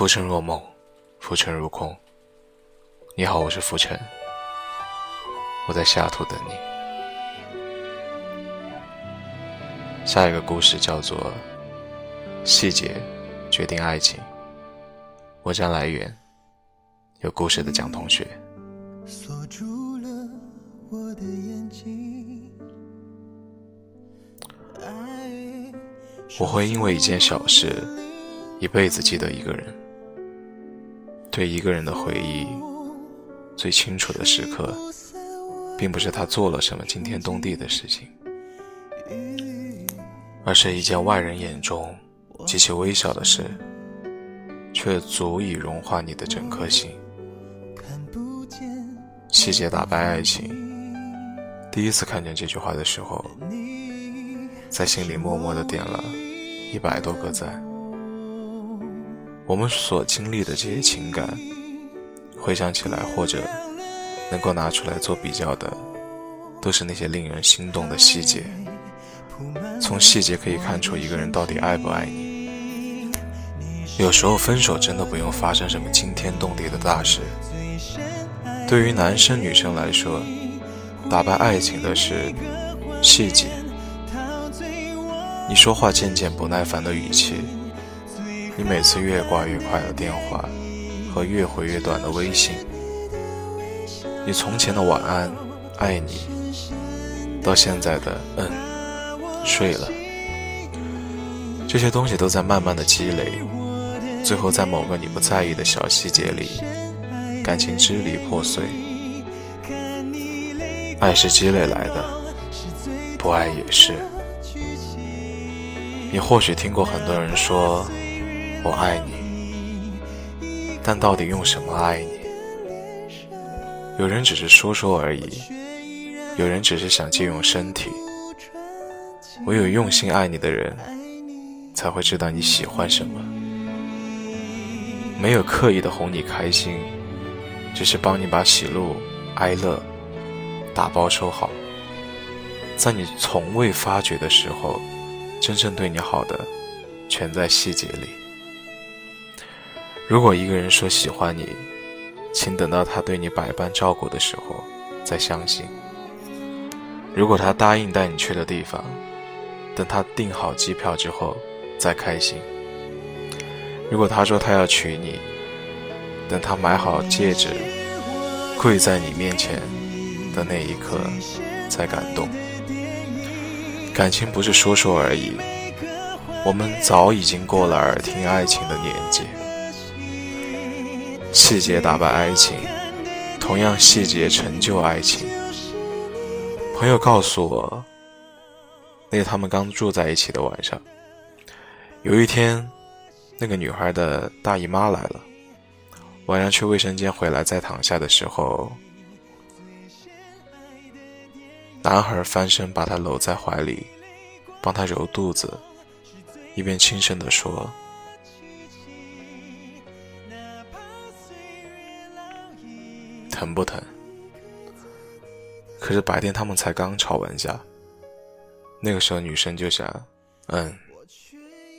浮沉若梦，浮沉如空。你好，我是浮沉，我在西雅图等你。下一个故事叫做《细节决定爱情》，文章来源有故事的蒋同学。锁住了我的眼睛。我会因为一件小事，一辈子记得一个人。对一个人的回忆，最清楚的时刻，并不是他做了什么惊天动地的事情，而是一件外人眼中极其微小的事，却足以融化你的整颗心。细节打败爱情。第一次看见这句话的时候，在心里默默的点了一百多个赞。我们所经历的这些情感，回想起来或者能够拿出来做比较的，都是那些令人心动的细节。从细节可以看出一个人到底爱不爱你。有时候分手真的不用发生什么惊天动地的大事。对于男生女生来说，打败爱情的是细节。你说话渐渐不耐烦的语气。你每次越挂越快的电话和越回越短的微信，你从前的晚安、爱你，到现在的嗯、睡了，这些东西都在慢慢的积累，最后在某个你不在意的小细节里，感情支离破碎。爱是积累来的，不爱也是。你或许听过很多人说。我爱你，但到底用什么爱你？有人只是说说而已，有人只是想借用身体。唯有用心爱你的人，才会知道你喜欢什么。没有刻意的哄你开心，只是帮你把喜怒哀乐打包收好。在你从未发觉的时候，真正对你好的，全在细节里。如果一个人说喜欢你，请等到他对你百般照顾的时候再相信；如果他答应带你去的地方，等他订好机票之后再开心；如果他说他要娶你，等他买好戒指跪在你面前的那一刻才感动。感情不是说说而已，我们早已经过了耳听爱情的年纪。细节打败爱情，同样细节成就爱情。朋友告诉我，那他们刚住在一起的晚上，有一天，那个女孩的大姨妈来了，晚上去卫生间回来，再躺下的时候，男孩翻身把她搂在怀里，帮她揉肚子，一边轻声地说。疼不疼？可是白天他们才刚吵完架，那个时候女生就想，嗯，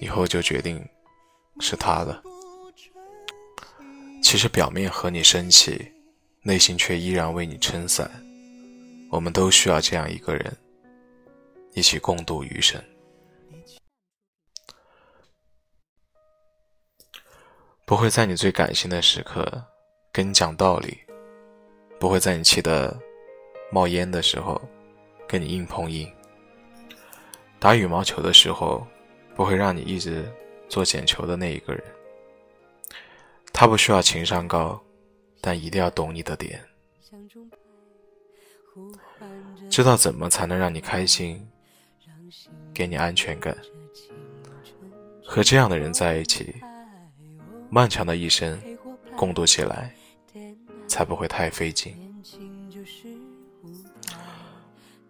以后就决定是他的。其实表面和你生气，内心却依然为你撑伞。我们都需要这样一个人，一起共度余生。不会在你最感性的时刻跟你讲道理。不会在你气得冒烟的时候跟你硬碰硬，打羽毛球的时候不会让你一直做捡球的那一个人。他不需要情商高，但一定要懂你的点，知道怎么才能让你开心，给你安全感。和这样的人在一起，漫长的一生共度起来。才不会太费劲。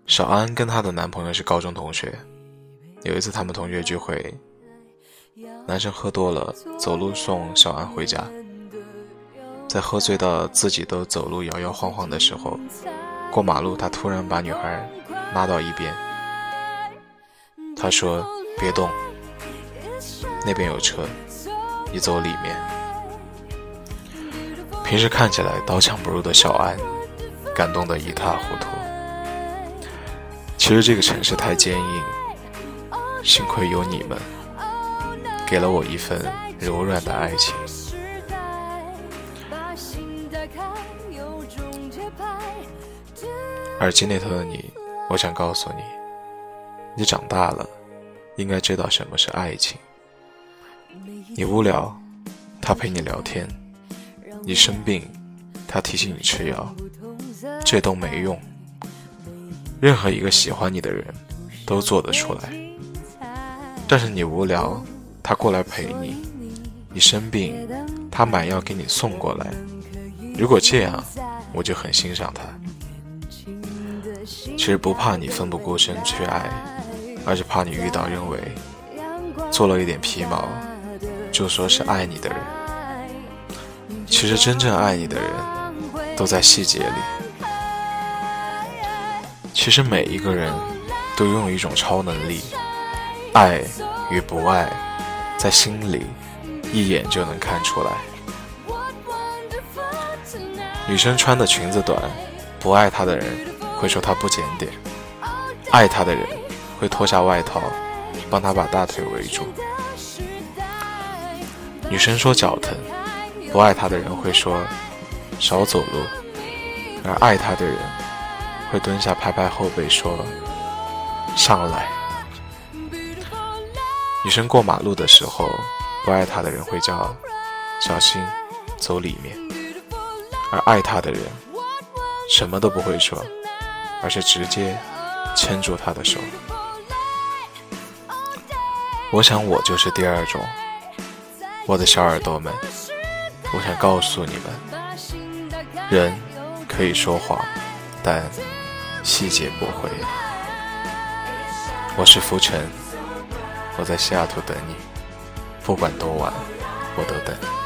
小安跟她的男朋友是高中同学，有一次他们同学聚会，男生喝多了，走路送小安回家，在喝醉到自己都走路摇摇晃晃的时候，过马路，他突然把女孩拉到一边，他说：“别动，那边有车，你走里面。”平时看起来刀枪不入的小安，感动得一塌糊涂。其实这个城市太坚硬，幸亏有你们，给了我一份柔软的爱情。耳机那头的你，我想告诉你，你长大了，应该知道什么是爱情。你无聊，他陪你聊天；你生病，他提醒你吃药。这都没用。任何一个喜欢你的人，都做得出来。但是你无聊，他过来陪你；你生病，他买药给你送过来。如果这样，我就很欣赏他。其实不怕你奋不顾身去爱，而是怕你遇到认为做了一点皮毛，就说是爱你的人。其实真正爱你的人，都在细节里。其实每一个人都拥有一种超能力，爱与不爱，在心里一眼就能看出来。女生穿的裙子短，不爱她的人会说她不检点；爱她的人会脱下外套，帮她把大腿围住。女生说脚疼，不爱她的人会说少走路，而爱她的人会蹲下拍拍后背说上来。女生过马路的时候，不爱她的人会叫小心，走里面。而爱他的人，什么都不会说，而是直接牵住他的手。我想我就是第二种，我的小耳朵们，我想告诉你们，人可以说谎，但细节不会。我是浮尘，我在西雅图等你，不管多晚，我都等。